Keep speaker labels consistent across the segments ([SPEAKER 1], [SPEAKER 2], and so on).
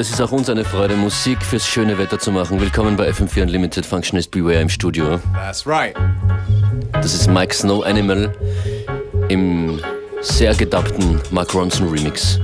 [SPEAKER 1] Es ist auch uns eine Freude, Musik fürs schöne Wetter zu machen. Willkommen bei FM4 Unlimited Functionist Beware im Studio.
[SPEAKER 2] That's right.
[SPEAKER 1] Das ist Mike Snow Animal im sehr gedappten Mark Ronson Remix.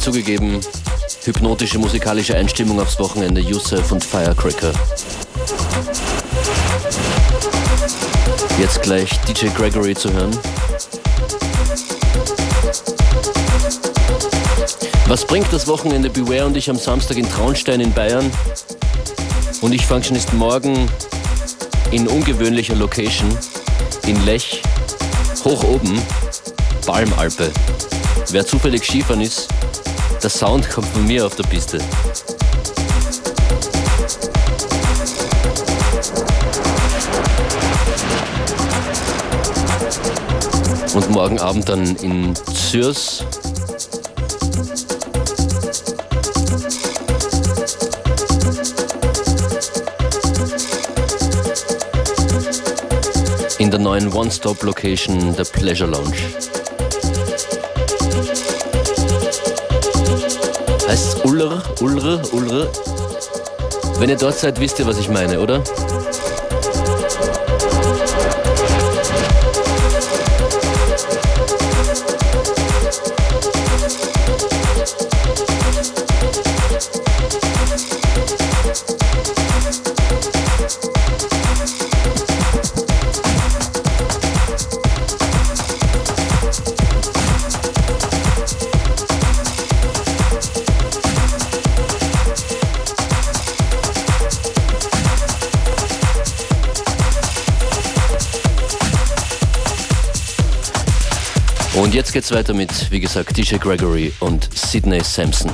[SPEAKER 3] Zugegeben, hypnotische musikalische Einstimmung aufs Wochenende, Yusuf und Firecracker. Jetzt gleich DJ Gregory zu hören. Was bringt das Wochenende Beware und ich am Samstag in Traunstein in Bayern? Und ich Functionist morgen in ungewöhnlicher Location in Lech, hoch oben, Palmalpe. Wer zufällig Skifahren ist, der Sound kommt von mir auf der Piste. Und morgen Abend dann in Zürs. In der neuen One-Stop-Location der Pleasure Lounge. Heißt Uller, Ulre, Ulre. Wenn ihr dort seid, wisst ihr, was ich meine, oder? Und jetzt geht's weiter mit, wie gesagt, DJ Gregory und Sidney Sampson.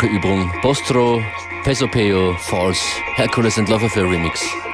[SPEAKER 3] Ausspracheübung. Postro, Pesopeo, False, Hercules and Love Affair Remix.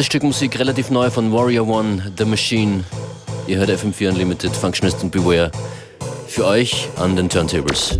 [SPEAKER 3] Dieses Stück Musik relativ neu von Warrior One, The Machine. Ihr hört FM4 Unlimited, Functionist und Beware. Für euch an den Turntables.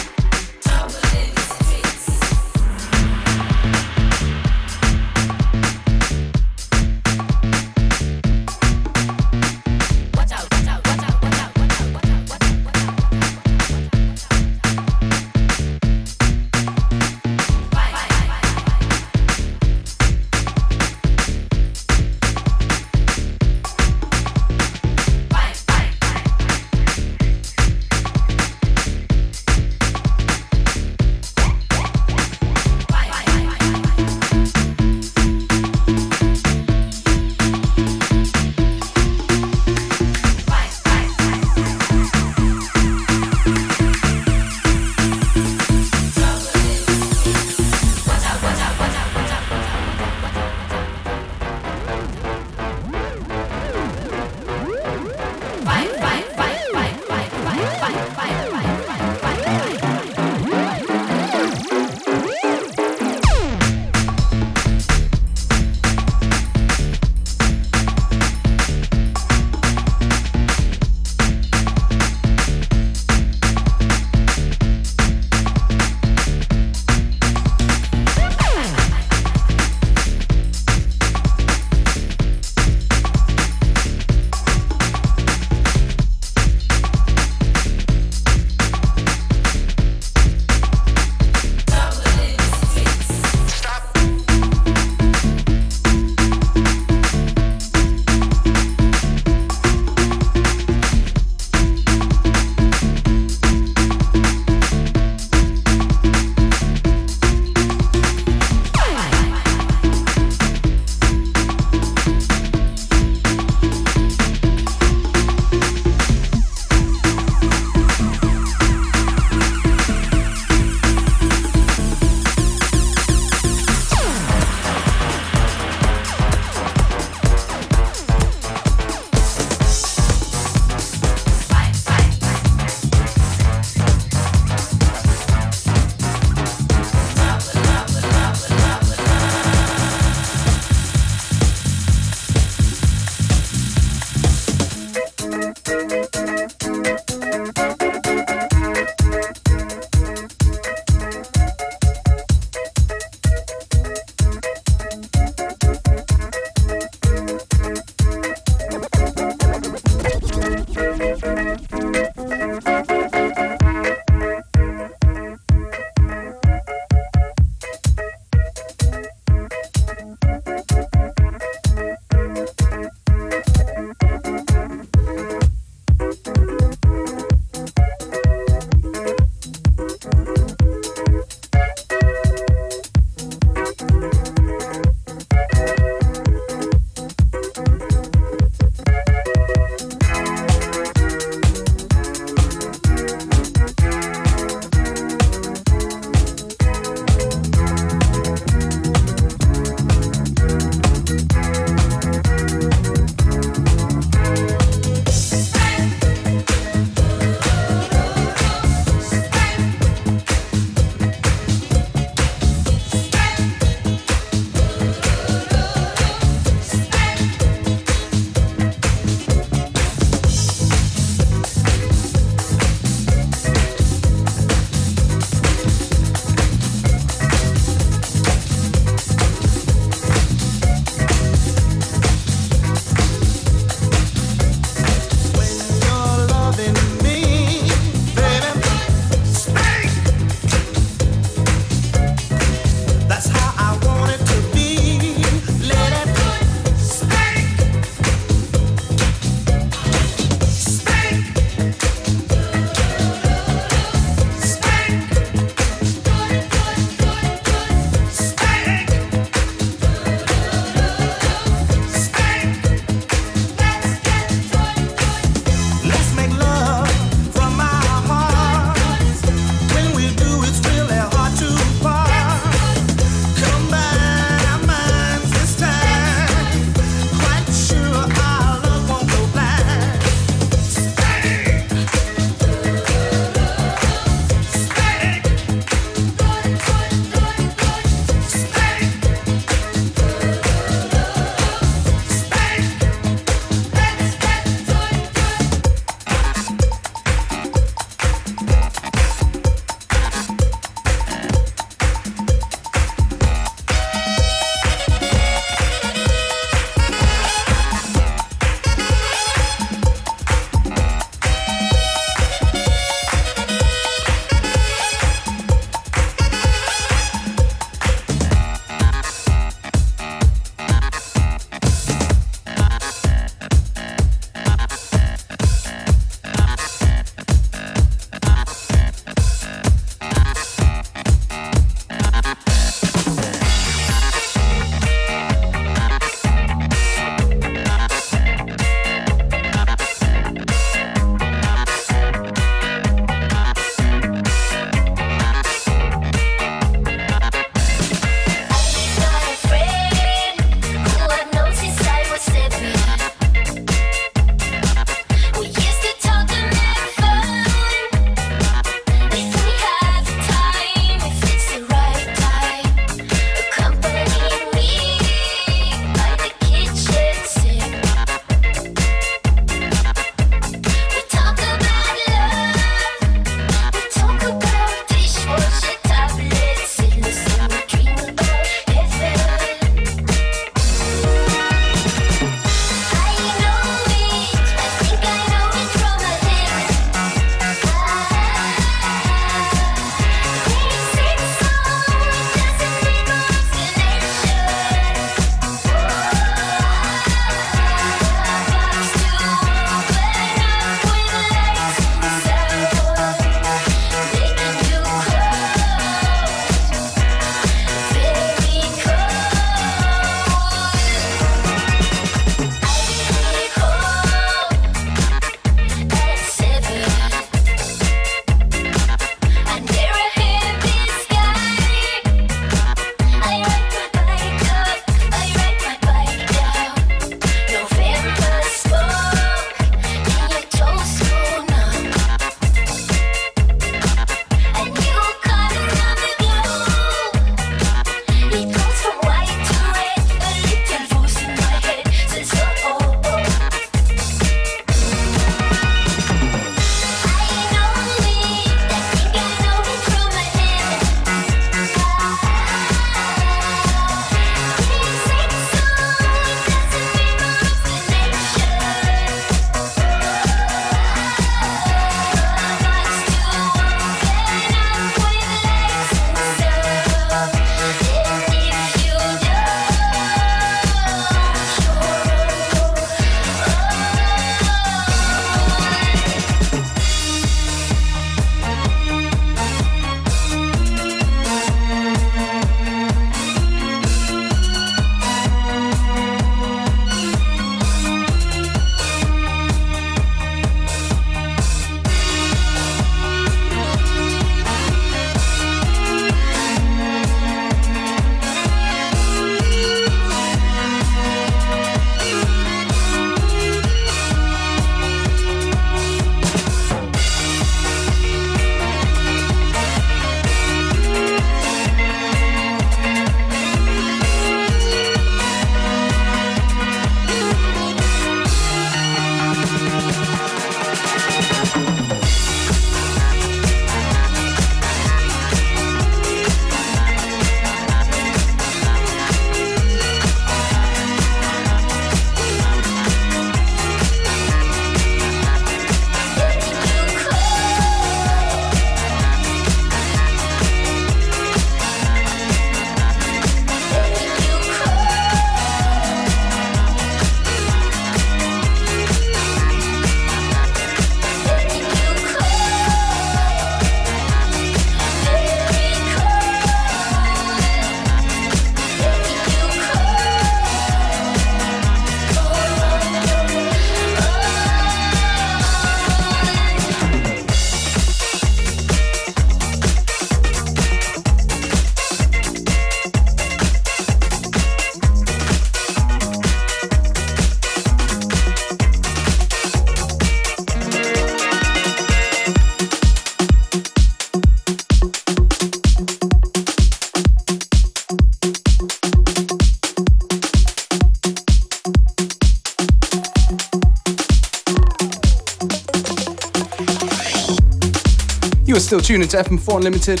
[SPEAKER 2] Still tuning to FM4 Unlimited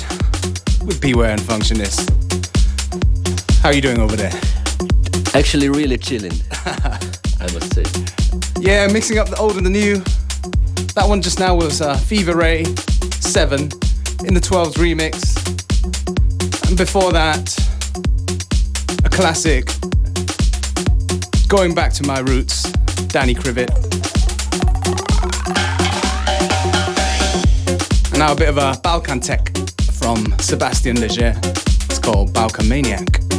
[SPEAKER 2] with Beware and Functionist. How are you doing over there?
[SPEAKER 3] Actually, really chilling, I must say.
[SPEAKER 2] Yeah, mixing up the old and the new. That one just now was uh, Fever Ray 7 in the 12s remix. And before that, a classic, going back to my roots, Danny Krivit. Now a bit of a Balkan tech from Sebastian Leger. It's called Balkan Maniac.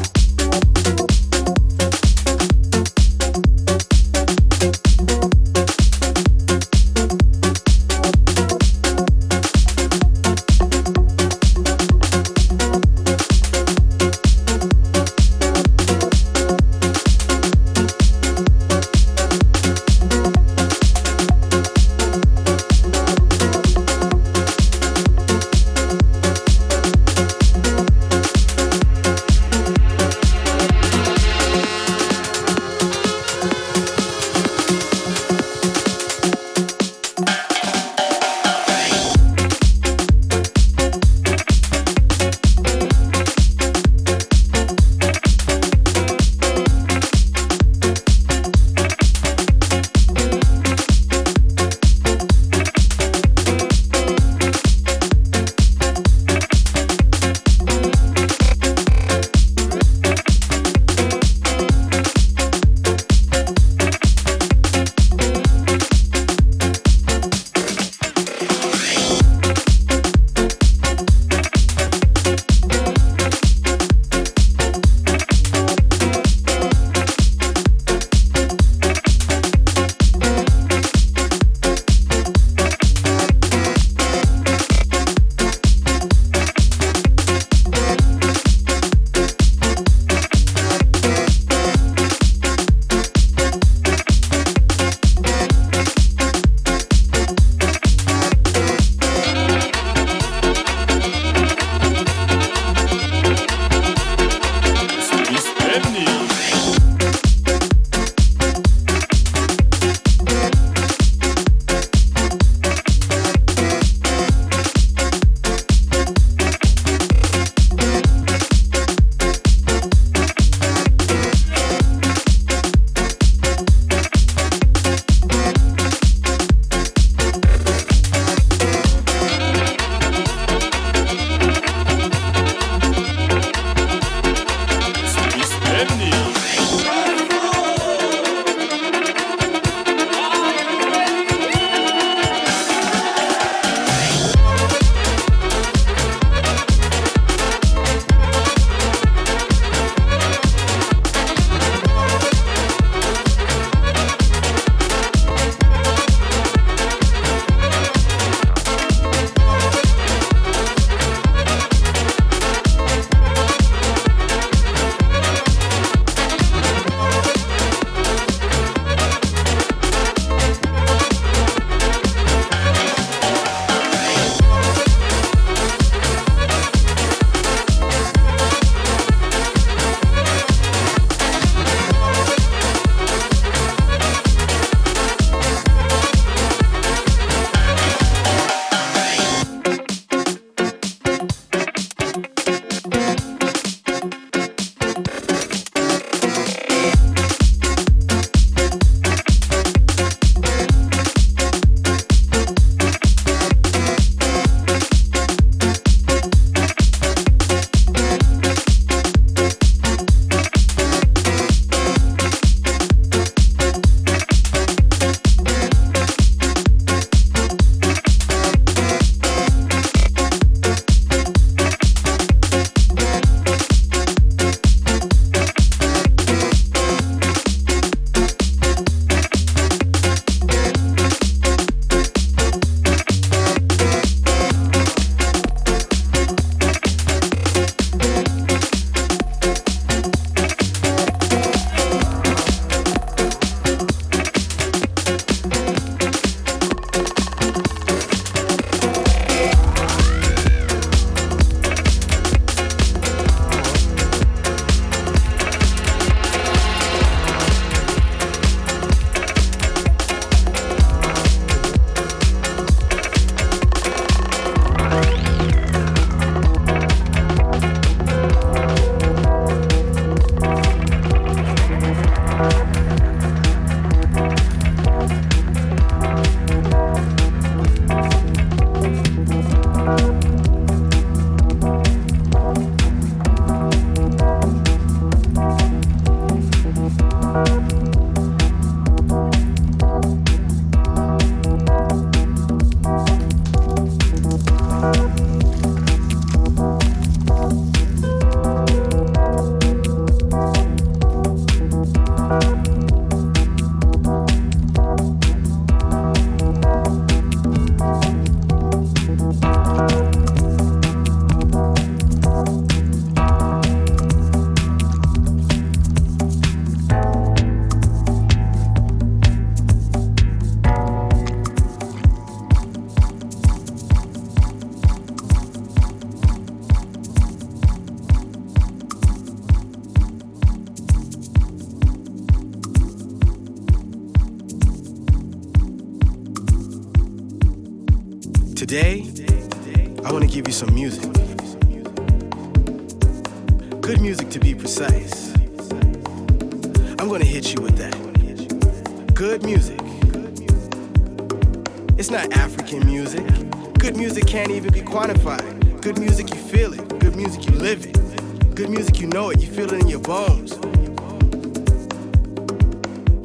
[SPEAKER 4] Know it. You feel it in your bones.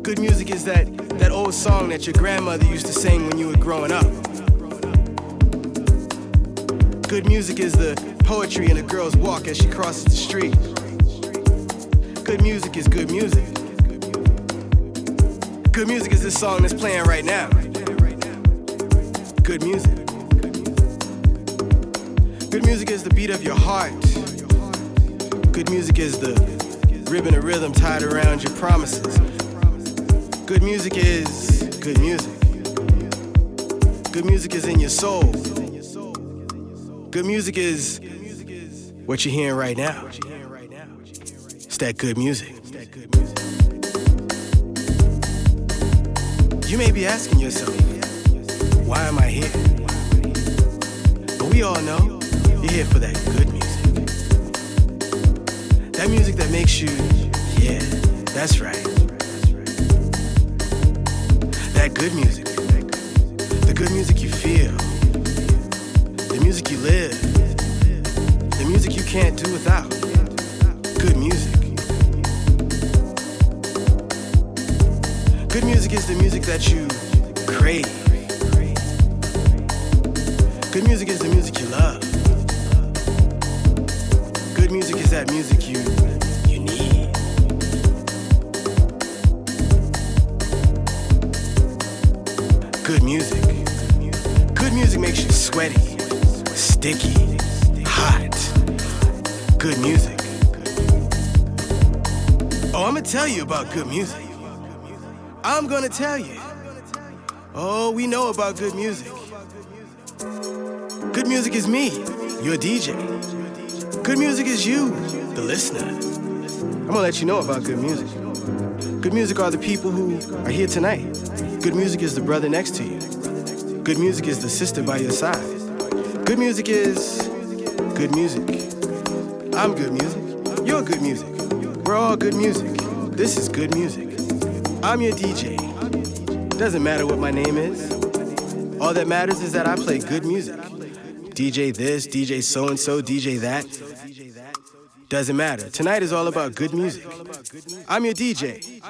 [SPEAKER 4] Good music is that, that old song that your grandmother used to sing when you were growing up. Good music is the poetry in a girl's walk as she crosses the street. Good music is good music. Good music is this song that's playing right now. Good music. Good music is the beat of your heart. Good music is the ribbon of rhythm tied around your promises. Good music is good music. Good music is in your soul. Good music is what you're hearing right now. It's that good music. You may be asking yourself, why am I here? But we all know you're here for that good music. That music that makes you, yeah, that's right. That good music. The good music you feel. The music you live. The music you can't do without. Good music. Good music is the music that you crave. Good music is the music you love. Good music is that music sweaty, sticky, hot. Good music. Oh, I'm gonna tell you about good music. I'm gonna tell you. Oh, we know about good music. Good music is me, your DJ. Good music is you, the listener. I'm gonna let you know about good music. Good music are the people who are here tonight. Good music is the brother next to you. Good music is the sister by your side. Good music is good music. I'm good music. You're good music. We're all good music. This is good music. I'm your DJ. Doesn't matter what my name is. All that matters is that I play good music. DJ this, DJ so and so, DJ that. Doesn't matter. Tonight is all about good music. I'm your DJ.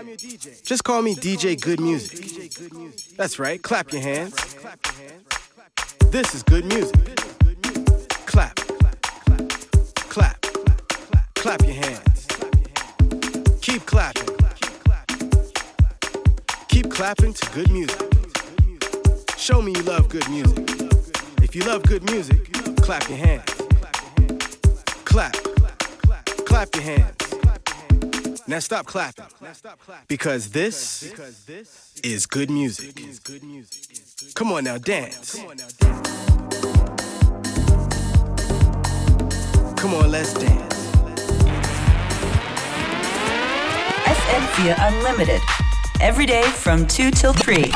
[SPEAKER 4] Just call me DJ Good Music. That's right. Clap your hands. This is good music. Clap. Clap. Clap your hands. Keep clapping. Keep clapping to good music. Show me you love good music. If you love good music, clap your hands. Clap. Clap your hands. Now stop clapping. Because this is good music. Come on now, dance. Come on, let's dance.
[SPEAKER 5] FM4 Unlimited. Every day from 2 till 3.